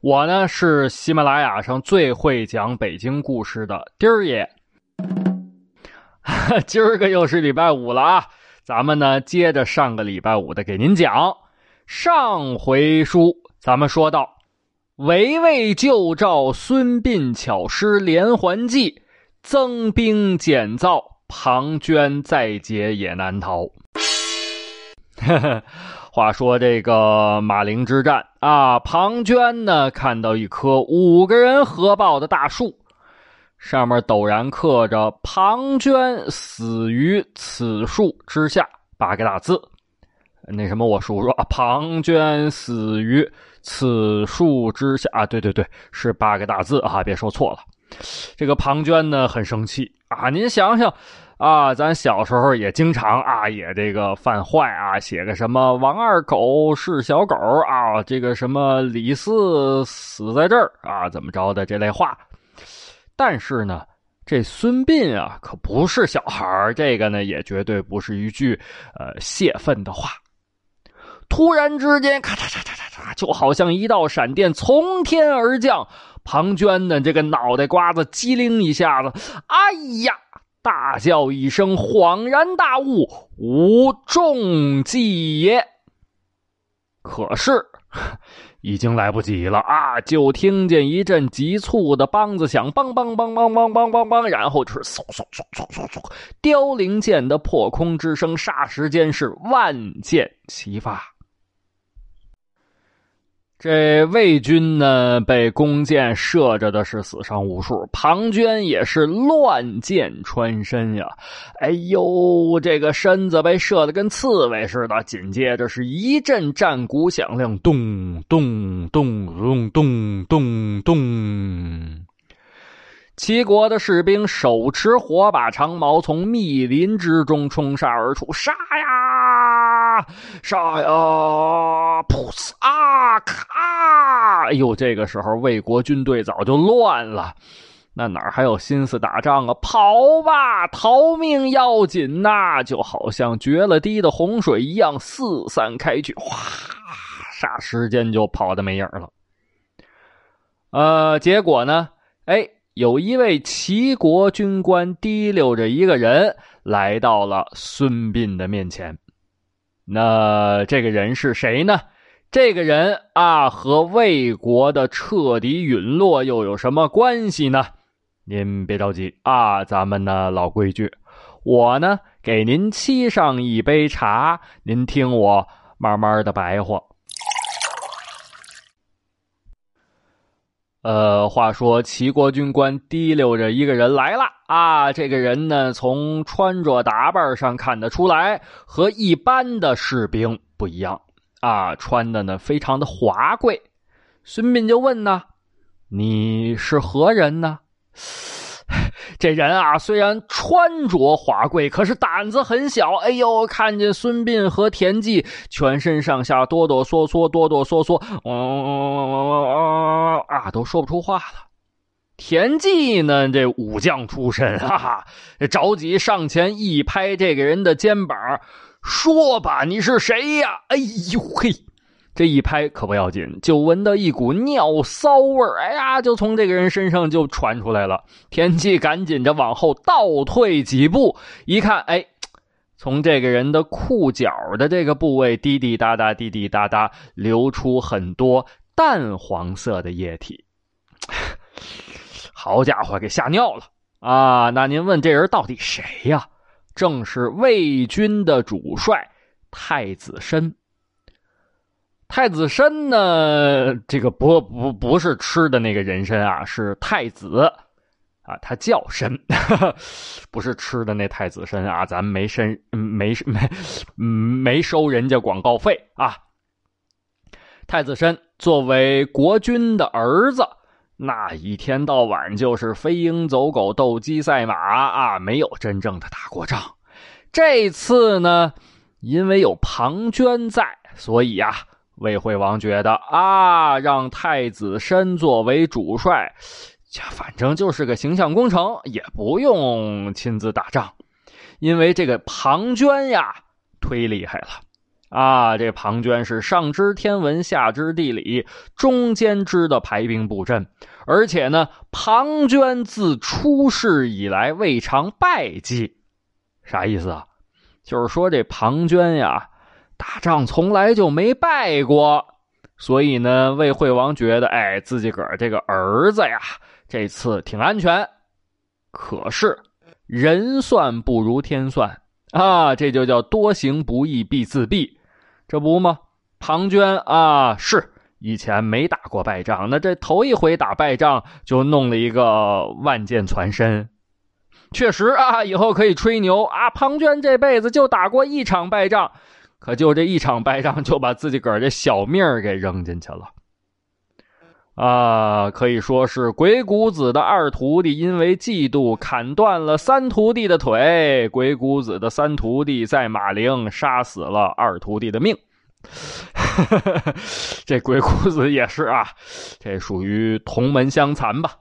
我呢是喜马拉雅上最会讲北京故事的丁儿爷。今儿个又是礼拜五了啊！咱们呢，接着上个礼拜五的给您讲。上回书咱们说到，围魏救赵，孙膑巧施连环计，增兵减灶，庞涓再劫也难逃。话说这个马陵之战啊，庞涓呢看到一棵五个人合抱的大树。上面陡然刻着“庞涓死于此树之下”八个大字。那什么，我数数啊，“庞涓死于此树之下”啊，对对对，是八个大字啊，别说错了。这个庞涓呢，很生气啊。您想想啊，咱小时候也经常啊，也这个犯坏啊，写个什么“王二狗是小狗”啊，这个什么“李四死在这儿”啊，怎么着的这类话。但是呢，这孙膑啊，可不是小孩这个呢，也绝对不是一句呃泄愤的话。突然之间，咔嚓嚓嚓嚓嚓，就好像一道闪电从天而降。庞涓的，这个脑袋瓜子机灵一下子，哎呀，大叫一声，恍然大悟，吾中计也。可是。已经来不及了啊！就听见一阵急促的梆子响，梆梆梆梆梆梆梆梆，然后就是嗖嗖嗖嗖嗖嗖，凋零剑的破空之声，霎时间是万箭齐发。这魏军呢，被弓箭射着的是死伤无数，庞涓也是乱箭穿身呀！哎呦，这个身子被射的跟刺猬似的。紧接着是一阵战鼓响亮，咚咚咚咚咚咚咚。齐国的士兵手持火把长矛，从密林之中冲杀而出，杀呀，杀呀，噗呲啊，咔！哎呦，这个时候魏国军队早就乱了，那哪还有心思打仗啊？跑吧，逃命要紧呐！就好像决了堤的洪水一样四散开去，哗，霎时间就跑的没影了。呃，结果呢？哎。有一位齐国军官提溜着一个人来到了孙膑的面前。那这个人是谁呢？这个人啊，和魏国的彻底陨落又有什么关系呢？您别着急啊，咱们呢老规矩，我呢给您沏上一杯茶，您听我慢慢的白话。呃，话说齐国军官提溜着一个人来了啊！这个人呢，从穿着打扮上看得出来，和一般的士兵不一样啊，穿的呢非常的华贵。孙膑就问呢：“你是何人呢？”这人啊，虽然穿着华贵，可是胆子很小。哎呦，看见孙膑和田忌全身上下哆哆嗦嗦，哆哆嗦嗦，嗯啊，都说不出话了。田忌呢，这武将出身啊，着急上前一拍这个人的肩膀，说吧，你是谁呀？哎呦嘿！这一拍可不要紧，就闻到一股尿骚味儿哎呀，就从这个人身上就传出来了。田忌赶紧着往后倒退几步，一看，哎，从这个人的裤脚的这个部位滴滴答答、滴滴答答流出很多淡黄色的液体。好家伙，给吓尿了啊！那您问这人到底谁呀？正是魏军的主帅太子申。太子参呢？这个不不不是吃的那个人参啊，是太子啊，他叫参，不是吃的那太子参啊。咱没申没没没收人家广告费啊。太子参作为国君的儿子，那一天到晚就是飞鹰走狗、斗鸡赛马啊，没有真正的打过仗。这次呢，因为有庞涓在，所以呀，魏惠王觉得啊，让太子申作为主帅，这反正就是个形象工程，也不用亲自打仗。因为这个庞涓呀，忒厉害了。啊，这庞涓是上知天文，下知地理，中间知的排兵布阵，而且呢，庞涓自出世以来未尝败绩，啥意思啊？就是说这庞涓呀，打仗从来就没败过，所以呢，魏惠王觉得，哎，自己个儿这个儿子呀，这次挺安全。可是人算不如天算啊，这就叫多行不义必自毙。这不吗？庞涓啊，是以前没打过败仗，那这头一回打败仗就弄了一个万箭穿身，确实啊，以后可以吹牛啊。庞涓这辈子就打过一场败仗，可就这一场败仗就把自己个儿这小命儿给扔进去了啊！可以说是鬼谷子的二徒弟因为嫉妒砍断了三徒弟的腿，鬼谷子的三徒弟在马陵杀死了二徒弟的命。这鬼谷子也是啊，这属于同门相残吧。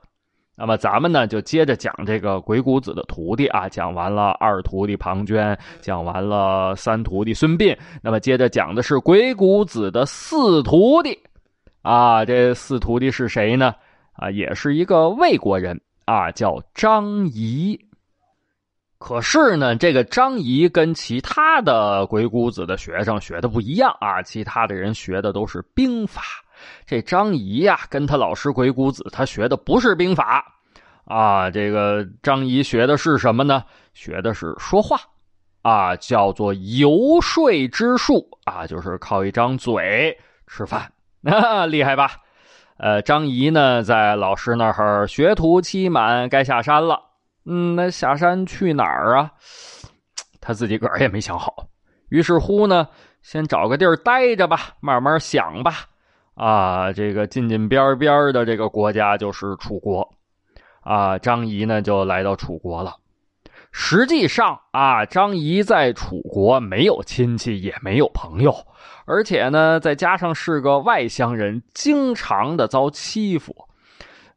那么咱们呢，就接着讲这个鬼谷子的徒弟啊。讲完了二徒弟庞涓，讲完了三徒弟孙膑，那么接着讲的是鬼谷子的四徒弟啊。这四徒弟是谁呢？啊，也是一个魏国人啊，叫张仪。可是呢，这个张仪跟其他的鬼谷子的学生学的不一样啊。其他的人学的都是兵法，这张仪呀，跟他老师鬼谷子，他学的不是兵法啊。这个张仪学的是什么呢？学的是说话啊，叫做游说之术啊，就是靠一张嘴吃饭，厉害吧？呃，张仪呢，在老师那儿学徒期满，该下山了。嗯，那下山去哪儿啊？他自己个儿也没想好。于是乎呢，先找个地儿待着吧，慢慢想吧。啊，这个近近边边的这个国家就是楚国。啊，张仪呢就来到楚国了。实际上啊，张仪在楚国没有亲戚，也没有朋友，而且呢，再加上是个外乡人，经常的遭欺负。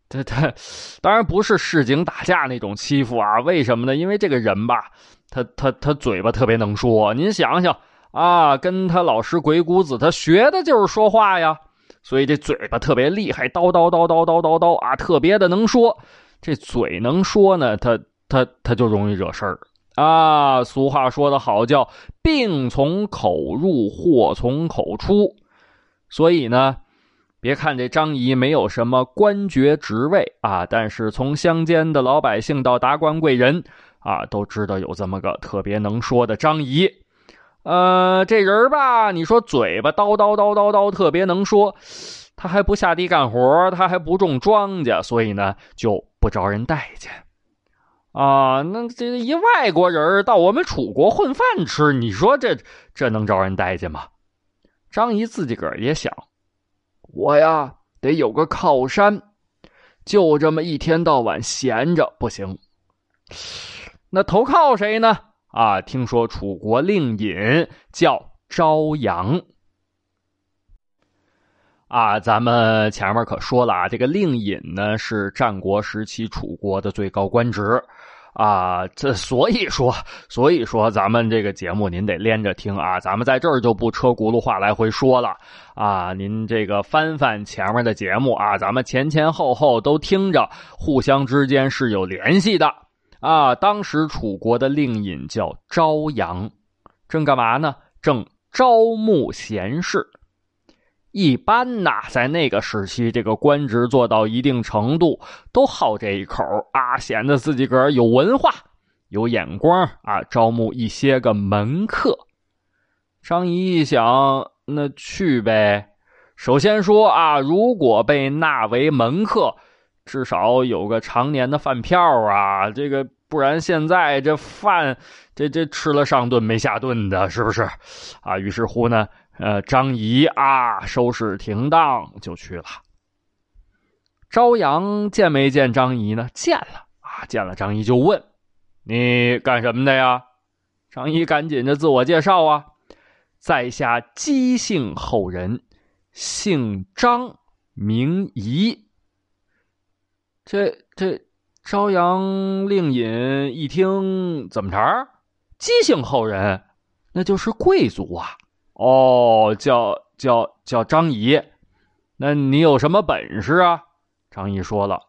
他他当然不是市井打架那种欺负啊？为什么呢？因为这个人吧，他他他嘴巴特别能说。您想想啊，跟他老师鬼谷子，他学的就是说话呀，所以这嘴巴特别厉害，叨叨叨叨叨叨叨啊，特别的能说。这嘴能说呢，他他他就容易惹事儿啊。俗话说得好，叫病从口入，祸从口出。所以呢。别看这张仪没有什么官爵职位啊，但是从乡间的老百姓到达官贵人啊，都知道有这么个特别能说的张仪。呃，这人吧，你说嘴巴叨叨叨叨叨，特别能说，他还不下地干活，他还不种庄稼，所以呢就不招人待见啊。那这一外国人到我们楚国混饭吃，你说这这能招人待见吗？张仪自己个儿也想。我呀，得有个靠山，就这么一天到晚闲着不行。那投靠谁呢？啊，听说楚国令尹叫朝阳。啊，咱们前面可说了啊，这个令尹呢是战国时期楚国的最高官职。啊，这所以说，所以说，咱们这个节目您得连着听啊，咱们在这儿就不车轱辘话来回说了啊，您这个翻翻前面的节目啊，咱们前前后后都听着，互相之间是有联系的啊。当时楚国的令尹叫朝阳，正干嘛呢？正招募贤士。一般呐，在那个时期，这个官职做到一定程度，都好这一口啊，显得自己个儿有文化、有眼光啊，招募一些个门客。张仪一想，那去呗。首先说啊，如果被纳为门客，至少有个常年的饭票啊，这个不然现在这饭，这这吃了上顿没下顿的，是不是？啊，于是乎呢。呃，张仪啊，收拾停当就去了。朝阳见没见张仪呢？见了啊，见了张仪就问：“你干什么的呀？”张仪赶紧的自我介绍啊：“在下姬姓后人，姓张，名仪。”这这，朝阳令尹一听，怎么着？姬姓后人，那就是贵族啊！哦，叫叫叫张仪，那你有什么本事啊？张仪说了：“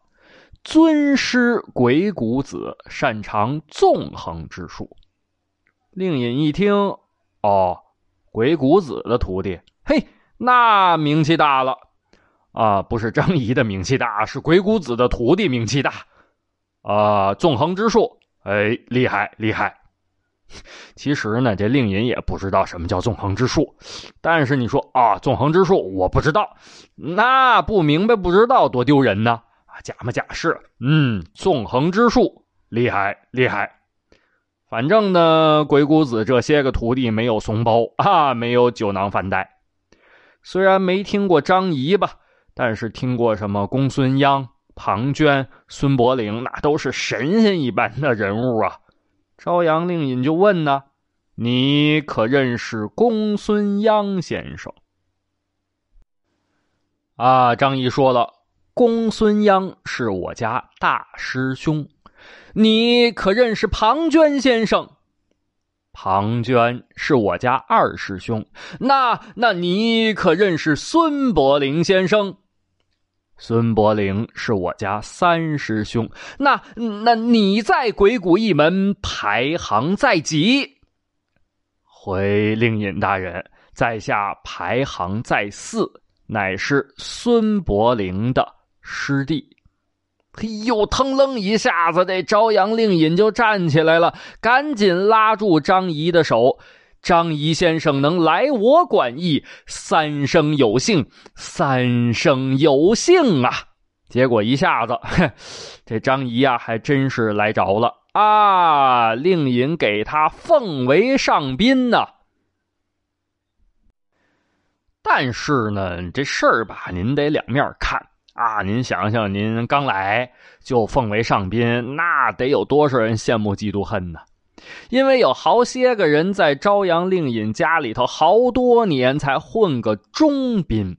尊师鬼谷子，擅长纵横之术。”令尹一听，哦，鬼谷子的徒弟，嘿，那名气大了。啊，不是张仪的名气大，是鬼谷子的徒弟名气大。啊，纵横之术，哎，厉害厉害。其实呢，这令尹也不知道什么叫纵横之术，但是你说啊，纵横之术我不知道，那不明白不知道多丢人呢。啊，假模假式，嗯，纵横之术厉害厉害。反正呢，鬼谷子这些个徒弟没有怂包啊，没有酒囊饭袋。虽然没听过张仪吧。但是听过什么公孙鞅、庞涓、孙伯龄，那都是神仙一般的人物啊！朝阳令尹就问呢：“你可认识公孙鞅先生？”啊，张仪说了：“公孙鞅是我家大师兄。”你可认识庞涓先生？庞涓是我家二师兄。那那你可认识孙伯龄先生？孙伯龄是我家三师兄，那那你在鬼谷一门排行在几？回令尹大人，在下排行在四，乃是孙伯龄的师弟。嘿呦，腾楞一下子，这朝阳令尹就站起来了，赶紧拉住张仪的手。张仪先生能来我馆驿，三生有幸，三生有幸啊！结果一下子，这张仪啊，还真是来着了啊！令尹给他奉为上宾呢。但是呢，这事儿吧，您得两面看啊！您想想，您刚来就奉为上宾，那得有多少人羡慕、嫉妒、恨呢？因为有好些个人在朝阳令尹家里头好多年才混个中宾，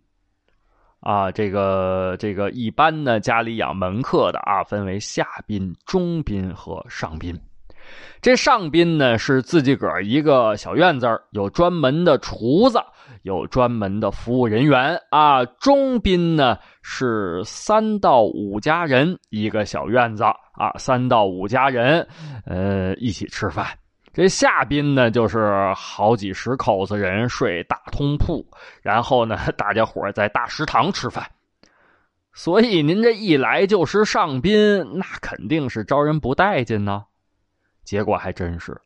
啊，这个这个一般呢家里养门客的啊，分为下宾、中宾和上宾。这上宾呢是自己个儿一个小院子有专门的厨子，有专门的服务人员啊。中宾呢是三到五家人一个小院子啊，三到五家人，呃，一起吃饭。这下宾呢就是好几十口子人睡大通铺，然后呢大家伙在大食堂吃饭。所以您这一来就是上宾，那肯定是招人不待见呢。结果还真是，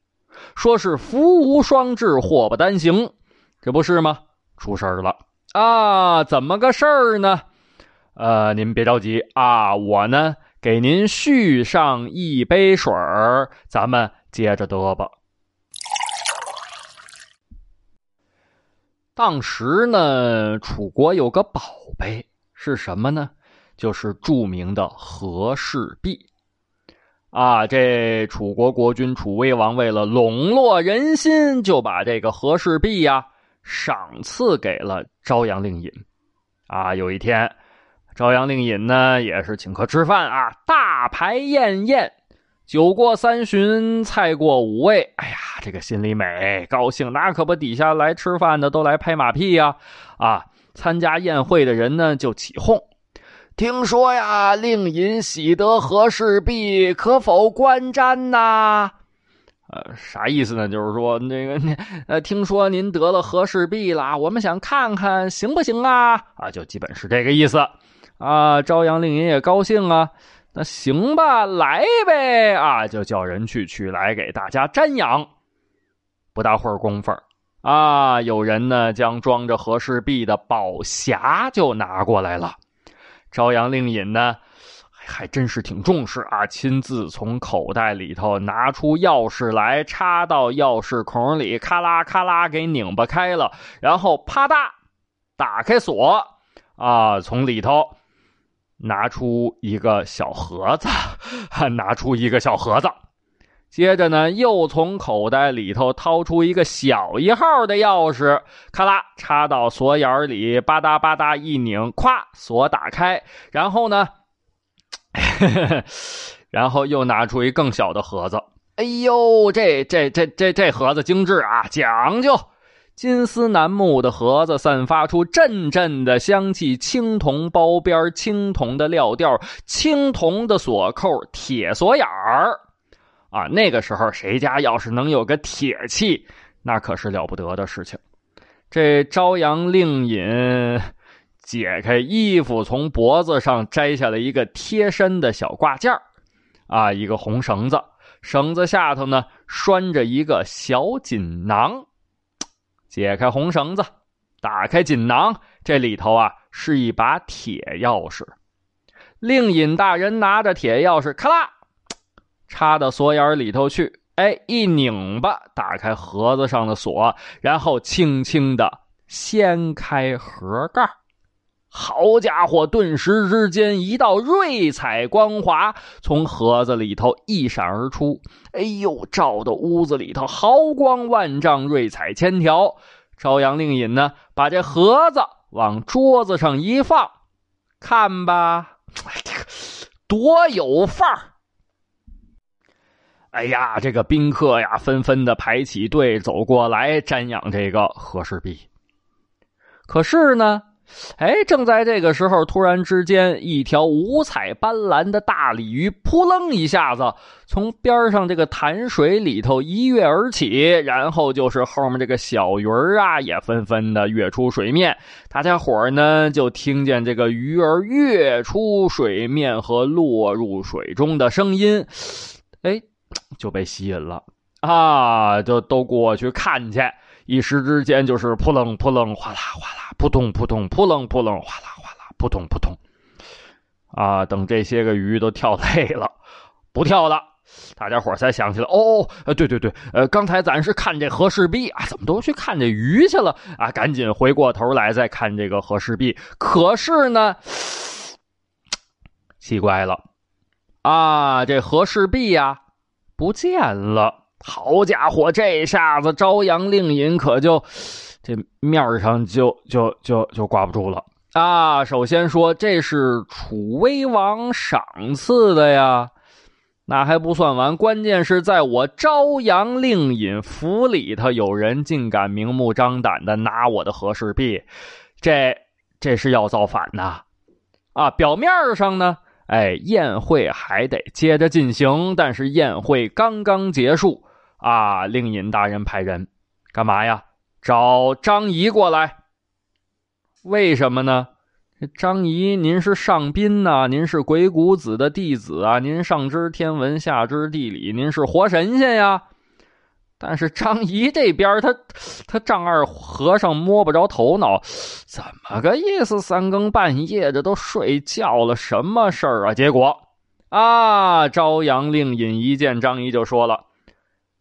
说是福无双至，祸不单行，这不是吗？出事儿了啊！怎么个事儿呢？呃，您别着急啊，我呢给您续上一杯水儿，咱们接着嘚吧。当时呢，楚国有个宝贝是什么呢？就是著名的和氏璧。啊，这楚国国君楚威王为了笼络人心，就把这个和氏璧呀赏赐给了朝阳令尹。啊，有一天，朝阳令尹呢也是请客吃饭啊，大排宴宴，酒过三巡，菜过五味。哎呀，这个心里美，高兴，那可不，底下来吃饭的都来拍马屁呀！啊，参加宴会的人呢就起哄。听说呀，令尹喜得和氏璧，可否观瞻呐？呃，啥意思呢？就是说，那个，呃，听说您得了和氏璧了，我们想看看行不行啊？啊，就基本是这个意思。啊，朝阳令尹也高兴啊，那行吧，来呗！啊，就叫人去取来给大家瞻仰。不大会儿功夫啊，有人呢将装着和氏璧的宝匣就拿过来了。朝阳令尹呢，还真是挺重视啊！亲自从口袋里头拿出钥匙来，插到钥匙孔里，咔啦咔啦给拧巴开了，然后啪嗒打开锁，啊，从里头拿出一个小盒子，拿出一个小盒子，接着呢，又从口袋里头掏出一个小一号的钥匙，咔啦插到锁眼里，吧嗒吧嗒一拧，咵锁打开，然后呢。然后又拿出一更小的盒子，哎呦，这这这这这盒子精致啊，讲究，金丝楠木的盒子散发出阵阵的香气，青铜包边，青铜的料调，青铜的锁扣，铁锁眼儿，啊，那个时候谁家要是能有个铁器，那可是了不得的事情。这朝阳令尹。解开衣服，从脖子上摘下了一个贴身的小挂件啊，一个红绳子，绳子下头呢拴着一个小锦囊。解开红绳子，打开锦囊，这里头啊是一把铁钥匙。令尹大人拿着铁钥匙，咔啦，插到锁眼里头去，哎，一拧巴，打开盒子上的锁，然后轻轻的掀开盒盖好家伙！顿时之间，一道瑞彩光华从盒子里头一闪而出。哎呦，照的屋子里头毫光万丈，瑞彩千条。朝阳令尹呢，把这盒子往桌子上一放，看吧，多有范儿！哎呀，这个宾客呀，纷纷的排起队走过来瞻仰这个和氏璧。可是呢？哎，正在这个时候，突然之间，一条五彩斑斓的大鲤鱼扑棱一下子从边上这个潭水里头一跃而起，然后就是后面这个小鱼儿啊，也纷纷的跃出水面。大家伙呢，就听见这个鱼儿跃出水面和落入水中的声音，哎，就被吸引了啊，就都过去看去。一时之间，就是扑棱扑棱，哗啦哗啦，扑通扑通，扑棱扑棱，哗啦哗啦，扑通扑通。啊，等这些个鱼都跳累了，不跳了，大家伙才想起来，哦，对对对，呃，刚才咱是看这和氏璧啊，怎么都去看这鱼去了啊？赶紧回过头来再看这个和氏璧。可是呢，奇怪了，啊，这和氏璧呀，不见了。好家伙，这下子朝阳令尹可就这面上就就就就挂不住了啊！首先说这是楚威王赏赐的呀，那还不算完，关键是在我朝阳令尹府里头，有人竟敢明目张胆的拿我的和氏璧，这这是要造反呐！啊，表面上呢，哎，宴会还得接着进行，但是宴会刚刚结束。啊！令尹大人派人干嘛呀？找张仪过来。为什么呢？张仪，您是上宾呐，您是鬼谷子的弟子啊，您上知天文，下知地理，您是活神仙呀。但是张仪这边，他他丈二和尚摸不着头脑，怎么个意思？三更半夜的都睡觉了，什么事儿啊？结果啊，朝阳令尹一见张仪就说了。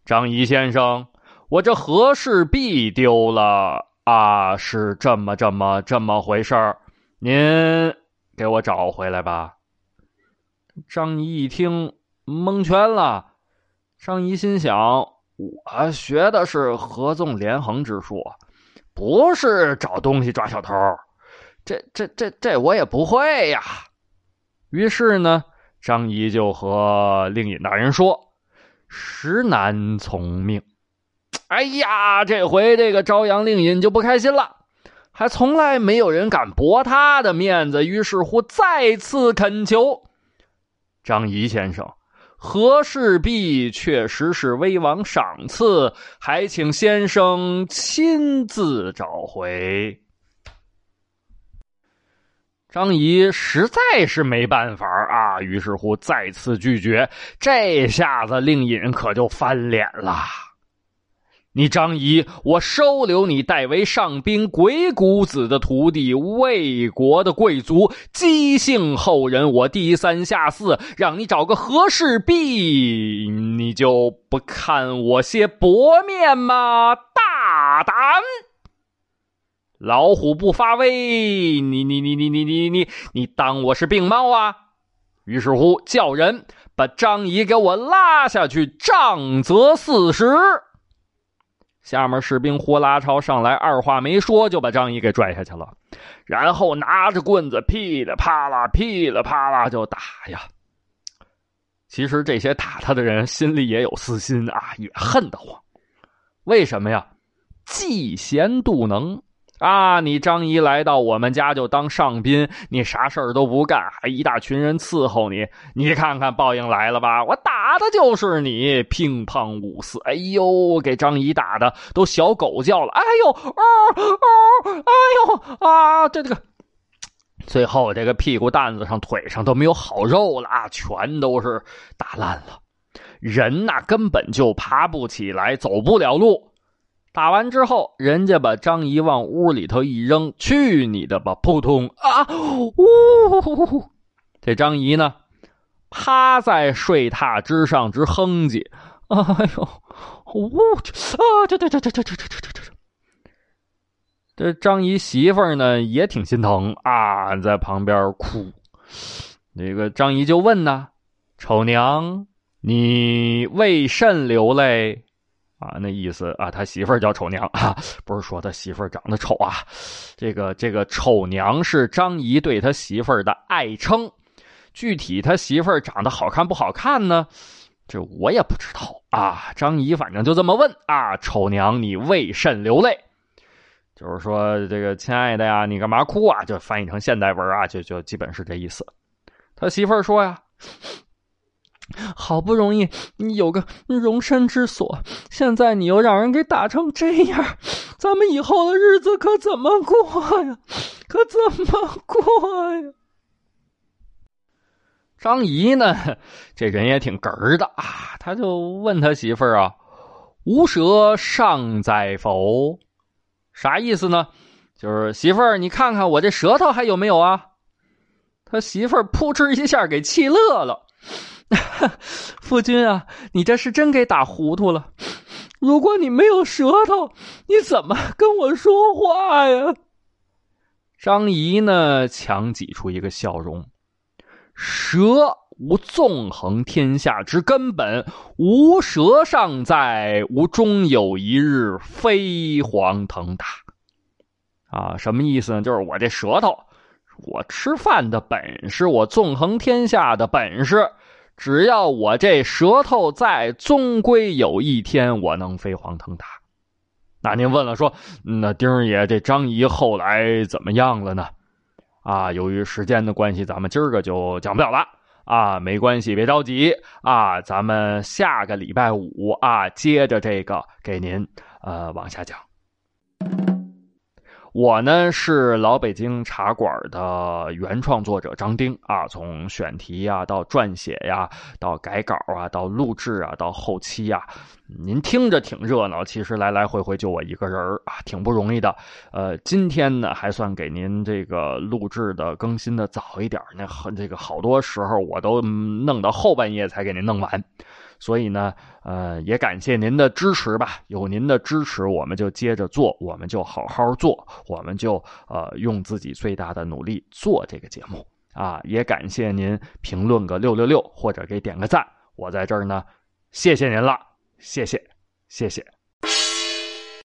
张仪先生，我这和氏璧丢了啊，是这么这么这么回事儿，您给我找回来吧。张仪一听蒙圈了，张仪心想：我学的是合纵连横之术，不是找东西抓小偷，这这这这我也不会呀。于是呢，张仪就和令尹大人说。实难从命，哎呀，这回这个朝阳令尹就不开心了，还从来没有人敢驳他的面子，于是乎再次恳求张仪先生，和氏璧确实是威王赏赐，还请先生亲自找回。张仪实在是没办法啊，于是乎再次拒绝。这下子令尹可就翻脸了。你张仪，我收留你代为上宾，鬼谷子的徒弟，魏国的贵族，姬姓后人，我低三下四，让你找个和氏璧，你就不看我些薄面吗？大胆！老虎不发威，你你你你你你你你当我是病猫啊？于是乎，叫人把张仪给我拉下去，杖责四十。下面士兵呼啦朝上来，二话没说就把张仪给拽下去了，然后拿着棍子噼里啪啦、噼里啪啦就打呀。其实这些打他的人心里也有私心啊，也恨得慌。为什么呀？嫉贤妒能。啊！你张仪来到我们家就当上宾，你啥事儿都不干，还一大群人伺候你，你看看报应来了吧！我打的就是你，乒乓五四，哎呦，给张仪打的都小狗叫了，哎呦，哦哦，哎呦啊！这这个，最后这个屁股蛋子上、腿上都没有好肉了啊，全都是打烂了，人呐根本就爬不起来，走不了路。打完之后，人家把张仪往屋里头一扔，去你的吧！扑通啊！呜！这张仪呢，趴在睡榻之上直哼唧。哎呦！呜！啊！这这这这这这这这这这！这张仪媳妇儿呢也挺心疼啊，在旁边哭。那个张仪就问呢：“丑娘，你为甚流泪？”啊，那意思啊，他媳妇儿叫丑娘啊，不是说他媳妇儿长得丑啊。这个这个丑娘是张仪对他媳妇儿的爱称，具体他媳妇儿长得好看不好看呢？这我也不知道啊。张仪反正就这么问啊，丑娘你为甚流泪？就是说这个亲爱的呀，你干嘛哭啊？就翻译成现代文啊，就就基本是这意思。他媳妇儿说呀。好不容易你有个容身之所，现在你又让人给打成这样，咱们以后的日子可怎么过呀？可怎么过呀？张仪呢，这人也挺哏儿的啊，他就问他媳妇儿啊：“无蛇尚在否？”啥意思呢？就是媳妇儿，你看看我这舌头还有没有啊？他媳妇儿扑哧一下给气乐了。夫君啊，你这是真给打糊涂了。如果你没有舌头，你怎么跟我说话呀？张仪呢，强挤出一个笑容：“蛇无纵横天下之根本，无蛇尚在，无终有一日飞黄腾达。”啊，什么意思呢？就是我这舌头，我吃饭的本事，我纵横天下的本事。只要我这舌头在，终归有一天我能飞黄腾达。那您问了，说那丁爷这张仪后来怎么样了呢？啊，由于时间的关系，咱们今儿个就讲不了了啊。没关系，别着急啊，咱们下个礼拜五啊，接着这个给您呃往下讲。我呢是老北京茶馆的原创作者张丁啊，从选题呀到撰写呀，到改稿啊，到录制啊，到后期呀，您听着挺热闹，其实来来回回就我一个人啊，挺不容易的。呃，今天呢还算给您这个录制的更新的早一点，那很这个好多时候我都弄到后半夜才给您弄完。所以呢，呃，也感谢您的支持吧。有您的支持，我们就接着做，我们就好好做，我们就呃用自己最大的努力做这个节目啊。也感谢您评论个六六六，或者给点个赞，我在这儿呢，谢谢您了，谢谢，谢谢。